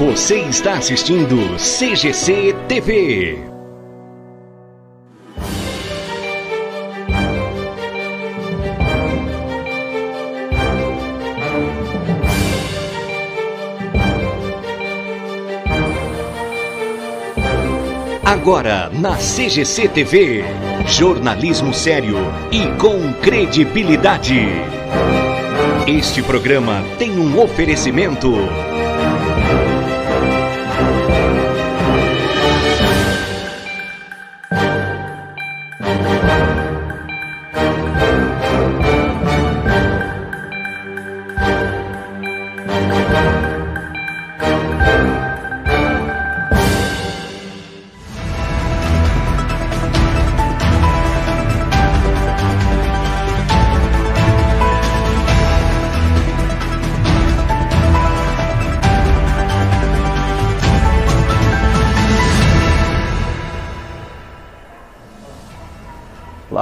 Você está assistindo CGC TV. Agora na CGC TV, jornalismo sério e com credibilidade. Este programa tem um oferecimento.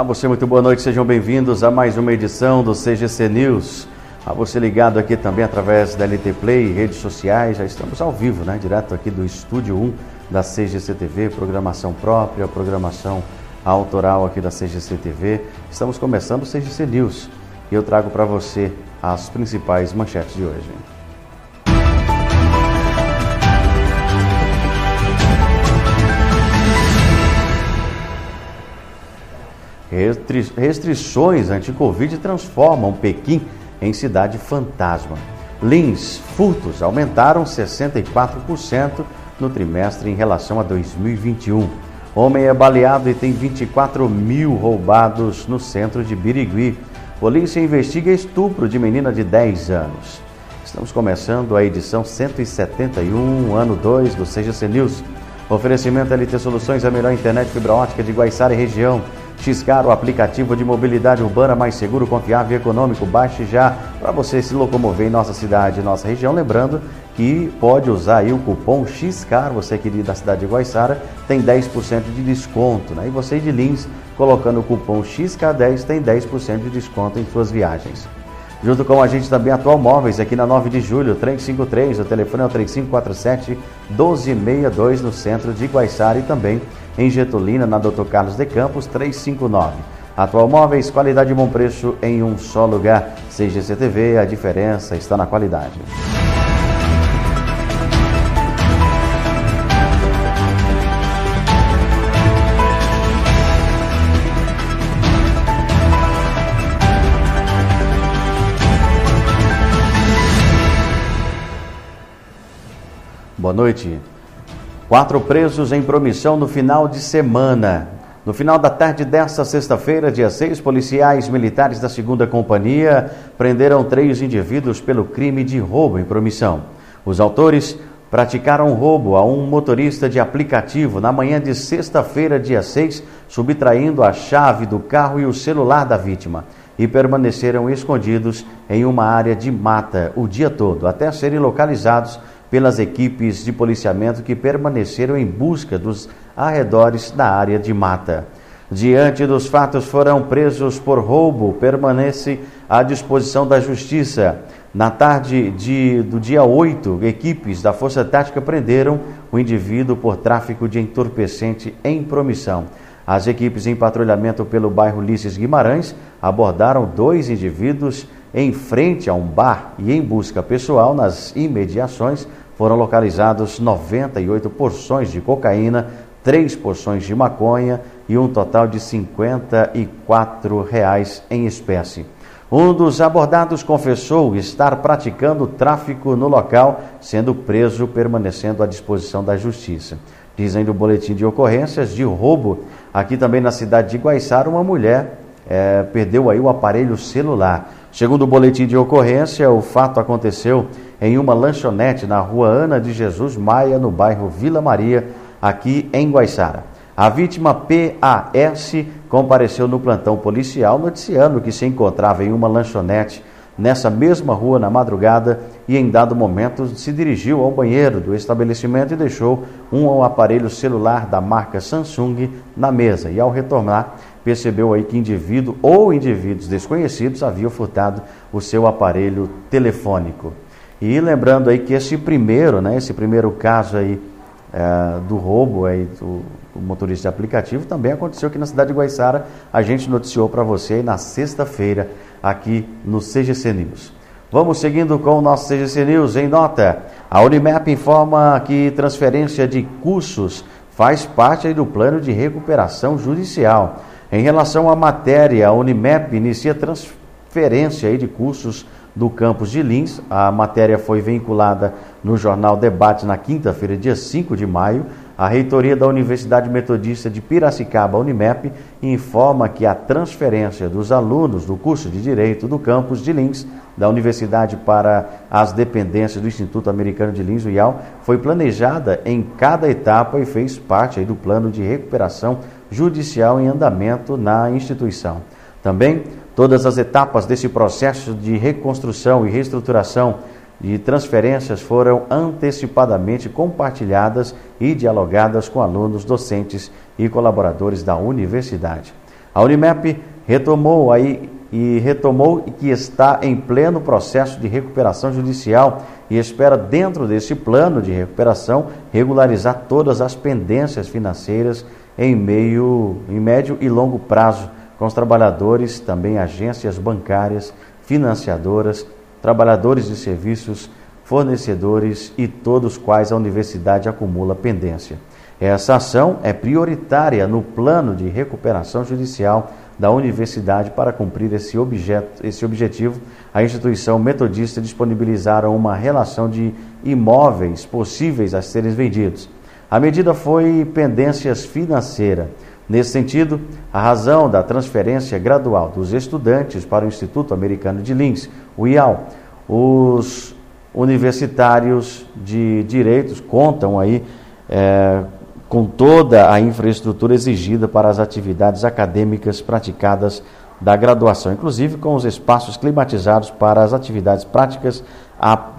Você, muito boa noite, sejam bem-vindos a mais uma edição do CGC News. A você ligado aqui também através da LT Play, redes sociais, já estamos ao vivo, né? Direto aqui do Estúdio 1 da CGC TV, programação própria, programação autoral aqui da CGC TV. Estamos começando o CGC News e eu trago para você as principais manchetes de hoje. Restri restrições anti-Covid transformam Pequim em cidade fantasma. Lins, furtos aumentaram 64% no trimestre em relação a 2021. Homem é baleado e tem 24 mil roubados no centro de Birigui. Polícia investiga estupro de menina de 10 anos. Estamos começando a edição 171, ano 2 do CGC News. Oferecimento LT Soluções, a melhor internet fibra ótica de Guaiçara e região. Xcar, o aplicativo de mobilidade urbana mais seguro, confiável e econômico. Baixe já para você se locomover em nossa cidade, nossa região. Lembrando que pode usar aí o cupom XCAR, você que é da cidade de Guaiçara, tem 10% de desconto. Né? E você de Lins, colocando o cupom XK10, tem 10% de desconto em suas viagens. Junto com a gente também Atual Móveis, aqui na 9 de julho, 353, o telefone é o 3547 1262 no centro de Guaiçara e também em Getulina, na Dr. Carlos de Campos, 359. Atual Móveis, qualidade e bom preço em um só lugar. CGCTV, a diferença está na qualidade. Boa noite. Quatro presos em promissão no final de semana. No final da tarde desta sexta-feira, dia 6, policiais militares da 2 Companhia prenderam três indivíduos pelo crime de roubo em promissão. Os autores praticaram roubo a um motorista de aplicativo na manhã de sexta-feira, dia 6, subtraindo a chave do carro e o celular da vítima e permaneceram escondidos em uma área de mata o dia todo, até serem localizados pelas equipes de policiamento que permaneceram em busca dos arredores da área de mata. Diante dos fatos, foram presos por roubo, permanece à disposição da Justiça. Na tarde de, do dia 8, equipes da Força Tática prenderam o indivíduo por tráfico de entorpecente em promissão. As equipes em patrulhamento pelo bairro Ulisses Guimarães abordaram dois indivíduos em frente a um bar e em busca pessoal nas imediações foram localizados 98 porções de cocaína, três porções de maconha e um total de 54 reais em espécie. Um dos abordados confessou estar praticando tráfico no local, sendo preso permanecendo à disposição da justiça. Dizem do boletim de ocorrências de roubo aqui também na cidade de Guaiçara, uma mulher é, perdeu aí o aparelho celular. Segundo o boletim de ocorrência, o fato aconteceu em uma lanchonete na rua Ana de Jesus Maia, no bairro Vila Maria, aqui em Guaiçara. A vítima PAS compareceu no plantão policial noticiando que se encontrava em uma lanchonete nessa mesma rua na madrugada e em dado momento se dirigiu ao banheiro do estabelecimento e deixou um aparelho celular da marca Samsung na mesa e ao retornar percebeu aí que indivíduo ou indivíduos desconhecidos haviam furtado o seu aparelho telefônico. E lembrando aí que esse primeiro, né, esse primeiro caso aí é, do roubo aí do, do, motorista de aplicativo também aconteceu aqui na cidade de Guaiçara. A gente noticiou para você aí na sexta-feira aqui no CGC News. Vamos seguindo com o nosso CGC News em nota. A Unimap informa que transferência de cursos faz parte do plano de recuperação judicial. Em relação à matéria, a Unimap inicia transferência de cursos do campus de Lins. A matéria foi vinculada no jornal Debate na quinta-feira, dia 5 de maio. A reitoria da Universidade Metodista de Piracicaba, Unimep, informa que a transferência dos alunos do curso de Direito do campus de Lins da universidade para as dependências do Instituto Americano de Lins, o IAL, foi planejada em cada etapa e fez parte do plano de recuperação judicial em andamento na instituição. Também todas as etapas desse processo de reconstrução e reestruturação de transferências foram antecipadamente compartilhadas e dialogadas com alunos, docentes e colaboradores da universidade. A Unimep retomou aí e retomou que está em pleno processo de recuperação judicial e espera, dentro desse plano de recuperação, regularizar todas as pendências financeiras em meio, em médio e longo prazo com os trabalhadores, também agências bancárias, financiadoras, trabalhadores de serviços, fornecedores e todos quais a universidade acumula pendência. Essa ação é prioritária no plano de recuperação judicial da universidade para cumprir esse, objeto, esse objetivo. A instituição metodista disponibilizaram uma relação de imóveis possíveis a serem vendidos. A medida foi pendências financeira. Nesse sentido, a razão da transferência gradual dos estudantes para o Instituto Americano de Lins, o IAL, os universitários de direitos contam aí é, com toda a infraestrutura exigida para as atividades acadêmicas praticadas da graduação, inclusive com os espaços climatizados para as atividades práticas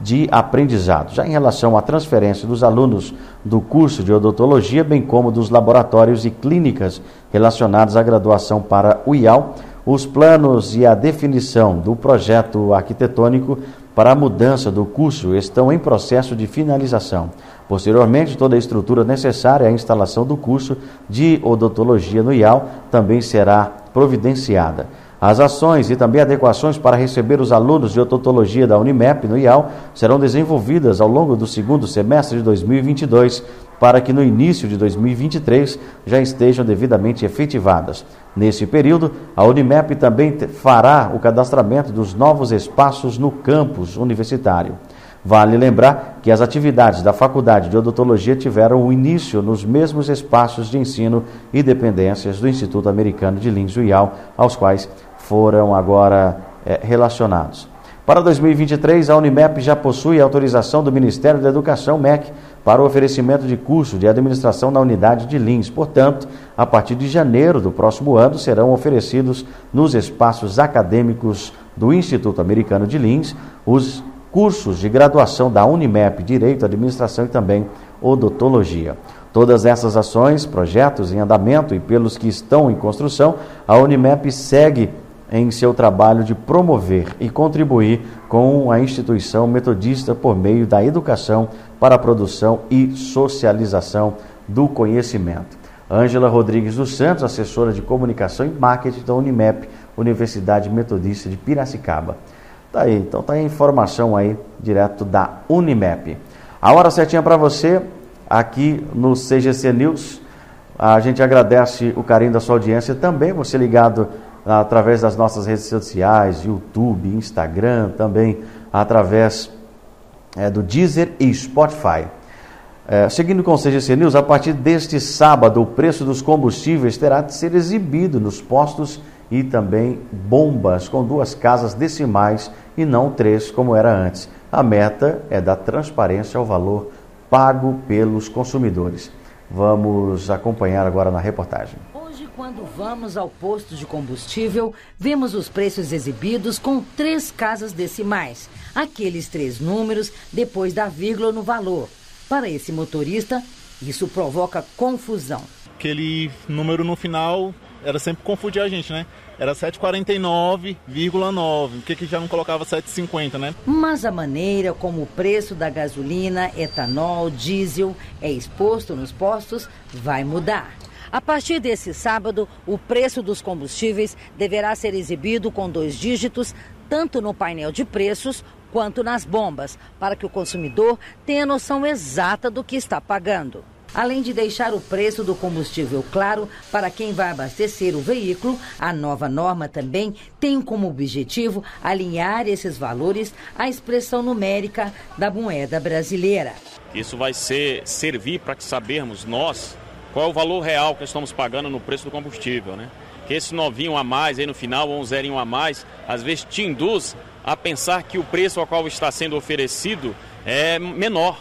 de aprendizado. Já em relação à transferência dos alunos do curso de odontologia, bem como dos laboratórios e clínicas relacionados à graduação para o IAL, os planos e a definição do projeto arquitetônico para a mudança do curso estão em processo de finalização. Posteriormente, toda a estrutura necessária à instalação do curso de odontologia no IAL também será providenciada. As ações e também adequações para receber os alunos de odontologia da Unimep no IAL serão desenvolvidas ao longo do segundo semestre de 2022 para que no início de 2023 já estejam devidamente efetivadas. Nesse período, a Unimep também fará o cadastramento dos novos espaços no campus universitário. Vale lembrar que as atividades da Faculdade de Odontologia tiveram o início nos mesmos espaços de ensino e dependências do Instituto Americano de Lins Uyal, aos quais foram agora é, relacionados. Para 2023, a Unimep já possui autorização do Ministério da Educação, MEC, para o oferecimento de curso de administração na unidade de Lins. Portanto, a partir de janeiro do próximo ano, serão oferecidos nos espaços acadêmicos do Instituto Americano de Lins os cursos de graduação da Unimep, Direito, Administração e também Odontologia. Todas essas ações, projetos em andamento e pelos que estão em construção, a Unimep segue em seu trabalho de promover e contribuir com a instituição metodista por meio da educação para a produção e socialização do conhecimento. Ângela Rodrigues dos Santos, assessora de comunicação e marketing da Unimep, Universidade Metodista de Piracicaba. Tá aí, então tá aí a informação aí direto da Unimep. A hora certinha para você aqui no CGC News. A gente agradece o carinho da sua audiência também, você ligado através das nossas redes sociais, YouTube, Instagram, também através é, do Deezer e Spotify. É, seguindo com o CGC News, a partir deste sábado, o preço dos combustíveis terá de ser exibido nos postos e também bombas com duas casas decimais e não três, como era antes. A meta é dar transparência ao valor pago pelos consumidores. Vamos acompanhar agora na reportagem. Hoje, quando vamos ao posto de combustível, vemos os preços exibidos com três casas decimais, aqueles três números depois da vírgula no valor. Para esse motorista, isso provoca confusão. Aquele número no final era sempre confundir a gente, né? Era 7,49,9. O que que já não colocava 7,50, né? Mas a maneira como o preço da gasolina, etanol, diesel é exposto nos postos vai mudar. A partir desse sábado, o preço dos combustíveis deverá ser exibido com dois dígitos, tanto no painel de preços quanto nas bombas, para que o consumidor tenha noção exata do que está pagando. Além de deixar o preço do combustível claro para quem vai abastecer o veículo, a nova norma também tem como objetivo alinhar esses valores à expressão numérica da moeda brasileira. Isso vai ser servir para que sabermos nós qual é o valor real que estamos pagando no preço do combustível, né? Que esse novinho a mais aí no final, ou um zerinho a mais, às vezes te induz a pensar que o preço ao qual está sendo oferecido é menor,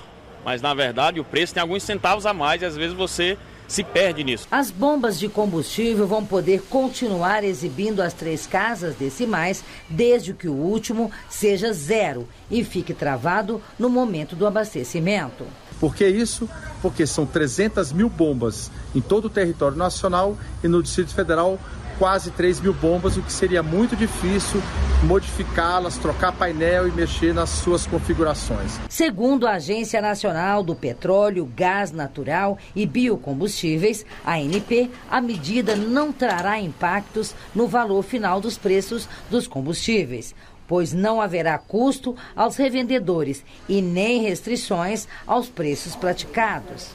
mas na verdade o preço tem alguns centavos a mais e às vezes você se perde nisso. As bombas de combustível vão poder continuar exibindo as três casas decimais, desde que o último seja zero e fique travado no momento do abastecimento. Por que isso? Porque são 300 mil bombas em todo o território nacional e no Distrito Federal quase 3 mil bombas, o que seria muito difícil modificá-las, trocar painel e mexer nas suas configurações. Segundo a Agência Nacional do Petróleo, Gás Natural e Biocombustíveis, ANP, a medida não trará impactos no valor final dos preços dos combustíveis pois não haverá custo aos revendedores e nem restrições aos preços praticados.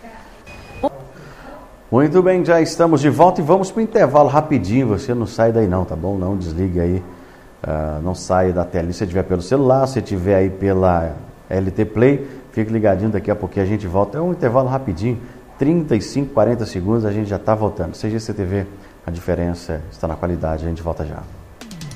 Muito bem, já estamos de volta e vamos para o intervalo rapidinho. Você não sai daí não, tá bom? Não desligue aí, uh, não saia da tela. Se você estiver pelo celular, se estiver aí pela LT Play, fique ligadinho, daqui a pouquinho a gente volta. É um intervalo rapidinho, 35, 40 segundos, a gente já está voltando. CGCTV, a diferença está na qualidade, a gente volta já.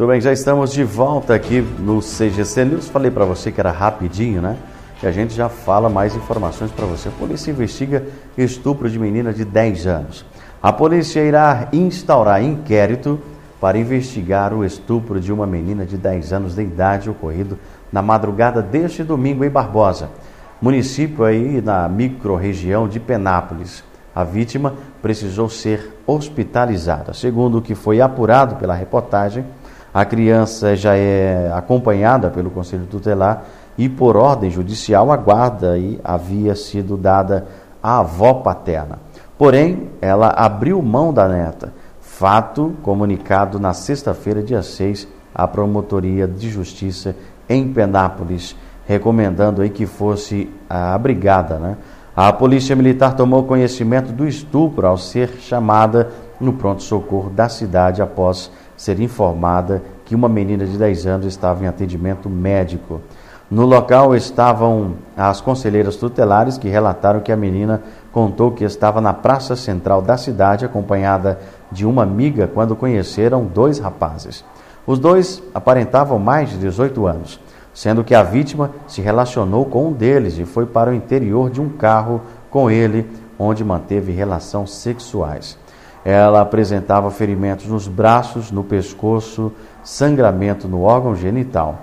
Tudo bem, já estamos de volta aqui no CGC News. Falei para você que era rapidinho, né? E a gente já fala mais informações para você. A polícia investiga estupro de menina de 10 anos. A polícia irá instaurar inquérito para investigar o estupro de uma menina de 10 anos de idade ocorrido na madrugada deste domingo em Barbosa, município aí na microrregião de Penápolis. A vítima precisou ser hospitalizada. Segundo o que foi apurado pela reportagem, a criança já é acompanhada pelo Conselho Tutelar e, por ordem judicial, a guarda aí havia sido dada à avó paterna. Porém, ela abriu mão da neta. Fato comunicado na sexta-feira, dia 6, à Promotoria de Justiça em Penápolis, recomendando aí que fosse abrigada. Né? A Polícia Militar tomou conhecimento do estupro ao ser chamada no pronto-socorro da cidade após ser informada que uma menina de 10 anos estava em atendimento médico. No local estavam as conselheiras tutelares que relataram que a menina contou que estava na praça central da cidade acompanhada de uma amiga quando conheceram dois rapazes. Os dois aparentavam mais de 18 anos, sendo que a vítima se relacionou com um deles e foi para o interior de um carro com ele, onde manteve relações sexuais. Ela apresentava ferimentos nos braços, no pescoço, sangramento no órgão genital.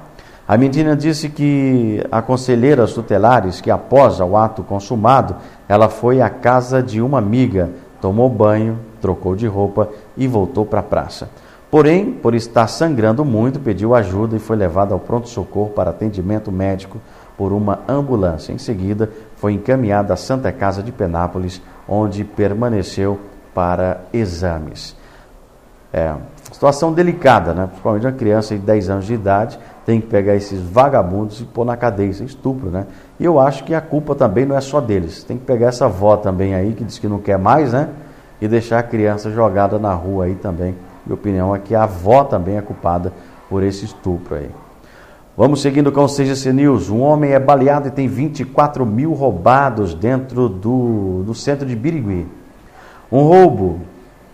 A menina disse que a conselheira tutelares que após o ato consumado, ela foi à casa de uma amiga, tomou banho, trocou de roupa e voltou para a praça. Porém, por estar sangrando muito, pediu ajuda e foi levada ao pronto-socorro para atendimento médico por uma ambulância. Em seguida, foi encaminhada à Santa Casa de Penápolis, onde permaneceu para exames. É, situação delicada, né? Principalmente uma criança de 10 anos de idade tem que pegar esses vagabundos e pôr na cadeia, isso é estupro, né? E eu acho que a culpa também não é só deles. Tem que pegar essa avó também aí, que diz que não quer mais, né? E deixar a criança jogada na rua aí também. Minha opinião é que a avó também é culpada por esse estupro aí. Vamos seguindo com o CGC News. Um homem é baleado e tem 24 mil roubados dentro do, do centro de Birigui. Um roubo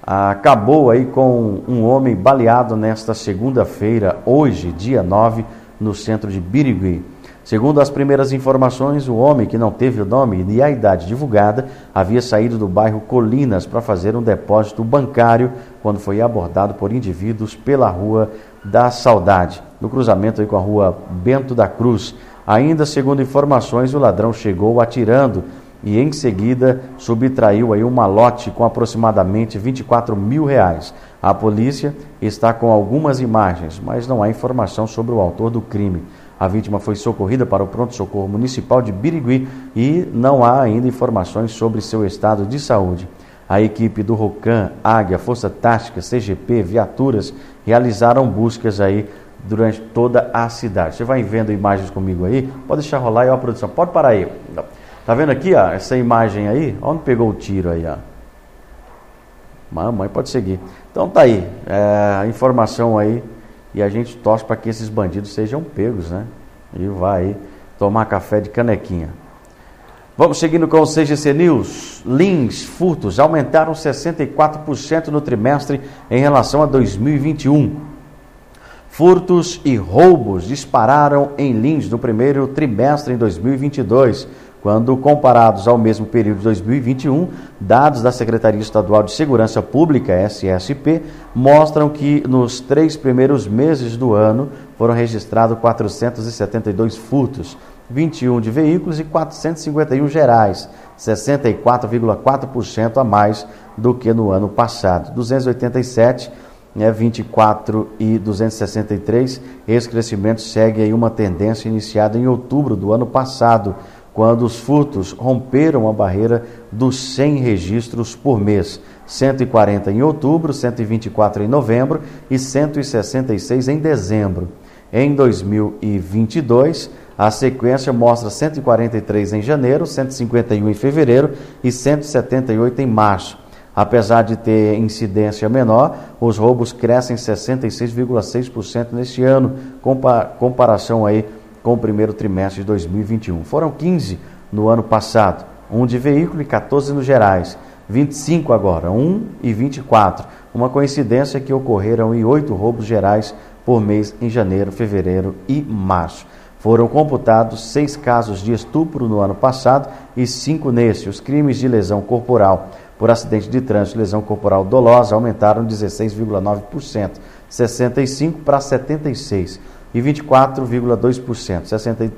acabou aí com um homem baleado nesta segunda-feira, hoje, dia 9, no centro de Birigui. Segundo as primeiras informações, o homem, que não teve o nome e a idade divulgada, havia saído do bairro Colinas para fazer um depósito bancário quando foi abordado por indivíduos pela Rua da Saudade, no cruzamento com a Rua Bento da Cruz. Ainda segundo informações, o ladrão chegou atirando e em seguida subtraiu aí um malote com aproximadamente 24 mil reais. A polícia está com algumas imagens, mas não há informação sobre o autor do crime. A vítima foi socorrida para o pronto-socorro municipal de Birigui e não há ainda informações sobre seu estado de saúde. A equipe do ROCAM, Águia, Força Tática, CGP, viaturas realizaram buscas aí durante toda a cidade. Você vai vendo imagens comigo aí? Pode deixar rolar aí, ó, produção. Pode parar aí. Tá vendo aqui, ó, essa imagem aí? Onde pegou o tiro aí, ó? Mamãe, pode seguir. Então tá aí, é, a informação aí e a gente torce para que esses bandidos sejam pegos, né? E vai tomar café de canequinha. Vamos seguindo com o CGC News. Lins, furtos aumentaram 64% no trimestre em relação a 2021. Furtos e roubos dispararam em Lins no primeiro trimestre em 2022 quando comparados ao mesmo período de 2021, dados da Secretaria Estadual de Segurança Pública, SSP, mostram que nos três primeiros meses do ano foram registrados 472 furtos, 21 de veículos e 451 gerais, 64,4% a mais do que no ano passado. 287 né, 24 e 263. Esse crescimento segue aí uma tendência iniciada em outubro do ano passado, quando os furtos romperam a barreira dos 100 registros por mês, 140 em outubro, 124 em novembro e 166 em dezembro. Em 2022, a sequência mostra 143 em janeiro, 151 em fevereiro e 178 em março. Apesar de ter incidência menor, os roubos crescem 66,6% neste ano, comparação aí com o primeiro trimestre de 2021. Foram 15 no ano passado, um de veículo e 14 nos gerais. 25 agora, 1 e 24. Uma coincidência que ocorreram em oito roubos gerais por mês em janeiro, fevereiro e março. Foram computados seis casos de estupro no ano passado e cinco nesse. Os crimes de lesão corporal por acidente de trânsito lesão corporal dolosa aumentaram 16,9%, 65 para 76 e 24,2%, 66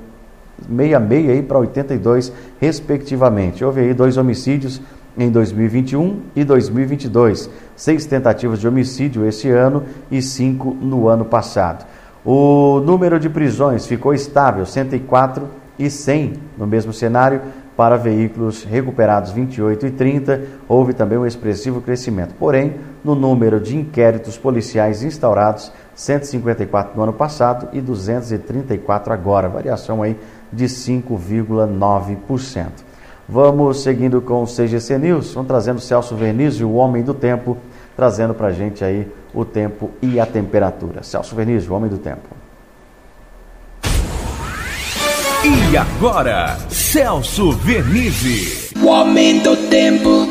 aí para 82 respectivamente. Houve aí dois homicídios em 2021 e 2022, seis tentativas de homicídio esse ano e cinco no ano passado. O número de prisões ficou estável, 104 e 100 no mesmo cenário, para veículos recuperados 28 e 30, houve também um expressivo crescimento. Porém, no número de inquéritos policiais instaurados, 154 no ano passado e 234 agora, variação aí de 5,9%. Vamos seguindo com o CGC News, vamos trazendo Celso Vernizio, o homem do tempo, trazendo para a gente aí o tempo e a temperatura. Celso Vernizio, o homem do tempo. E agora, Celso Vernizzi. O homem do tempo.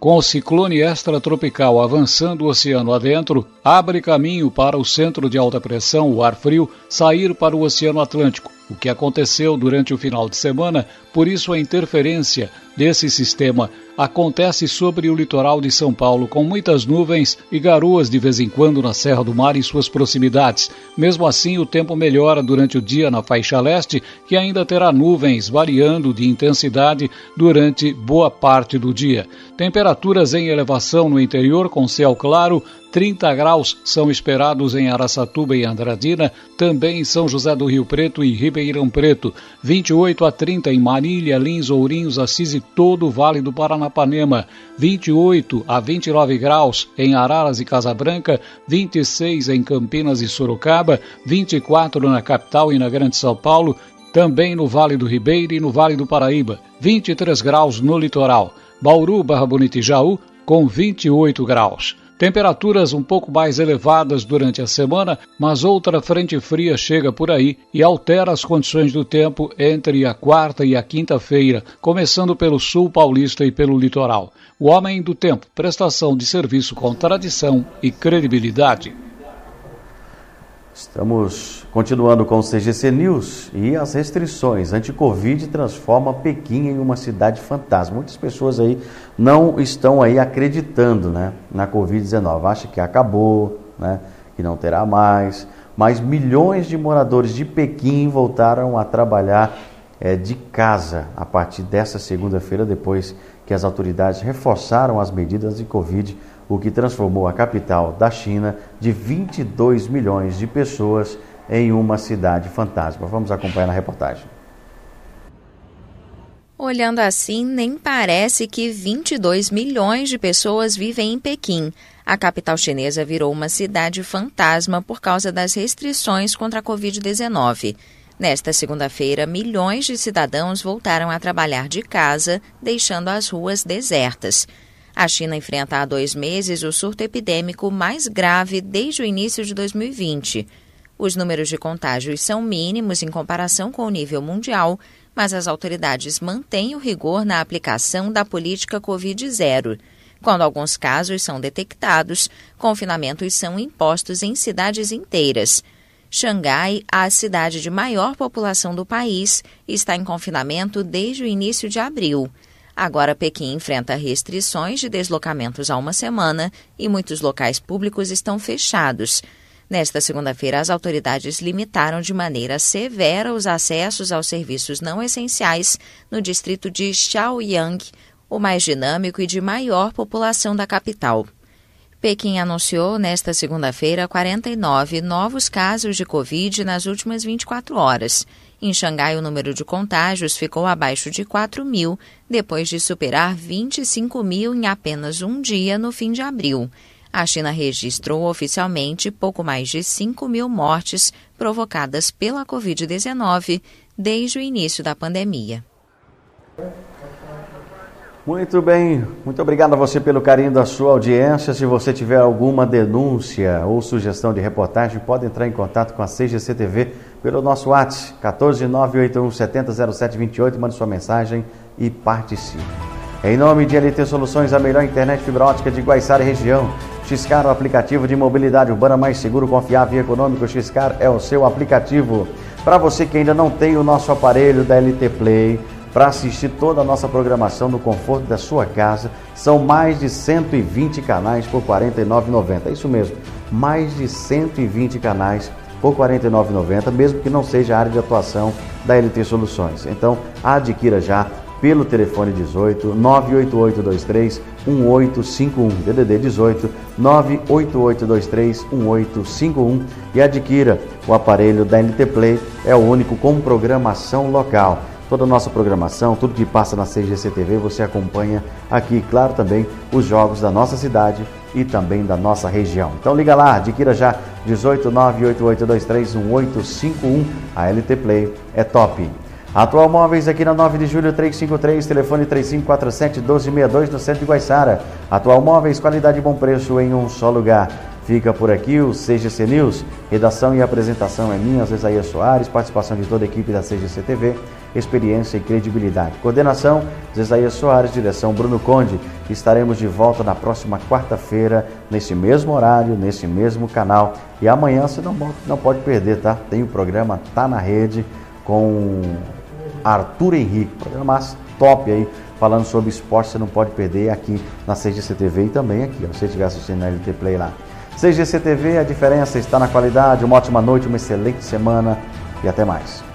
Com o ciclone extratropical avançando o oceano adentro, abre caminho para o centro de alta pressão, o ar frio, sair para o Oceano Atlântico o que aconteceu durante o final de semana, por isso a interferência desse sistema acontece sobre o litoral de São Paulo, com muitas nuvens e garoas de vez em quando na Serra do Mar e suas proximidades. Mesmo assim, o tempo melhora durante o dia na faixa leste, que ainda terá nuvens variando de intensidade durante boa parte do dia. Temperaturas em elevação no interior, com céu claro, 30 graus são esperados em Araçatuba e Andradina, também em São José do Rio Preto e Ribeirão Preto, 28 a 30 em Maringá Família, Lins, Ourinhos, Assis e todo o Vale do Paranapanema. 28 a 29 graus em Araras e Casa Branca, 26 em Campinas e Sorocaba, 24 na capital e na Grande São Paulo, também no Vale do Ribeiro e no Vale do Paraíba, 23 graus no litoral. Bauru, Barra Bonita e Jaú, com 28 graus. Temperaturas um pouco mais elevadas durante a semana, mas outra frente fria chega por aí e altera as condições do tempo entre a quarta e a quinta-feira, começando pelo sul paulista e pelo litoral. O Homem do Tempo, prestação de serviço com tradição e credibilidade. Estamos continuando com o CGC News e as restrições anti-Covid transforma Pequim em uma cidade fantasma. Muitas pessoas aí não estão aí acreditando né, na Covid-19. Acham que acabou, né, que não terá mais. Mas milhões de moradores de Pequim voltaram a trabalhar é, de casa a partir dessa segunda-feira, depois que as autoridades reforçaram as medidas de Covid o que transformou a capital da China de 22 milhões de pessoas em uma cidade fantasma. Vamos acompanhar na reportagem. Olhando assim, nem parece que 22 milhões de pessoas vivem em Pequim. A capital chinesa virou uma cidade fantasma por causa das restrições contra a Covid-19. Nesta segunda-feira, milhões de cidadãos voltaram a trabalhar de casa, deixando as ruas desertas. A China enfrenta há dois meses o surto epidêmico mais grave desde o início de 2020. Os números de contágios são mínimos em comparação com o nível mundial, mas as autoridades mantêm o rigor na aplicação da política Covid-0. Quando alguns casos são detectados, confinamentos são impostos em cidades inteiras. Xangai, a cidade de maior população do país, está em confinamento desde o início de abril. Agora, Pequim enfrenta restrições de deslocamentos há uma semana e muitos locais públicos estão fechados. Nesta segunda-feira, as autoridades limitaram de maneira severa os acessos aos serviços não essenciais no distrito de Xiaoyang, o mais dinâmico e de maior população da capital. Pequim anunciou nesta segunda-feira 49 novos casos de Covid nas últimas 24 horas. Em Xangai, o número de contágios ficou abaixo de 4 mil, depois de superar 25 mil em apenas um dia no fim de abril. A China registrou oficialmente pouco mais de 5 mil mortes provocadas pela Covid-19 desde o início da pandemia. Muito bem, muito obrigado a você pelo carinho da sua audiência. Se você tiver alguma denúncia ou sugestão de reportagem, pode entrar em contato com a CGC TV pelo nosso WhatsApp 14981700728, mande sua mensagem e participe. Em nome de LT Soluções, a melhor internet fibra ótica de Guaiçara e região. Xcar, o aplicativo de mobilidade urbana mais seguro, confiável e econômico. Xcar é o seu aplicativo. Para você que ainda não tem o nosso aparelho da LT Play, para assistir toda a nossa programação no conforto da sua casa, são mais de 120 canais por R$ 49,90. É isso mesmo, mais de 120 canais por R$ 49,90, mesmo que não seja a área de atuação da LT Soluções. Então, adquira já pelo telefone 18 98823 1851 DDD 18 98823 1851 e adquira o aparelho da LT Play, é o único com programação local. Toda a nossa programação, tudo que passa na CGC TV, você acompanha aqui, claro, também os jogos da nossa cidade e também da nossa região. Então liga lá, adquira já 18988231851. A LT Play é top. Atual Móveis aqui na 9 de julho 353, telefone 3547 1262 no centro de Guaiçara. Atual Móveis, qualidade e bom preço em um só lugar. Fica por aqui o CGC News. Redação e apresentação é minha, Zezaia Soares, participação de toda a equipe da CGC TV, experiência e credibilidade. Coordenação, Zezaia Soares, direção Bruno Conde. Estaremos de volta na próxima quarta-feira, nesse mesmo horário, nesse mesmo canal. E amanhã você não, não pode perder, tá? Tem o programa Tá na Rede com Arthur Henrique, programa top aí, falando sobre esporte, você não pode perder aqui na CGC TV e também aqui, ó, se você estiver assistindo na LT Play lá. CGC TV, a diferença está na qualidade. Uma ótima noite, uma excelente semana e até mais.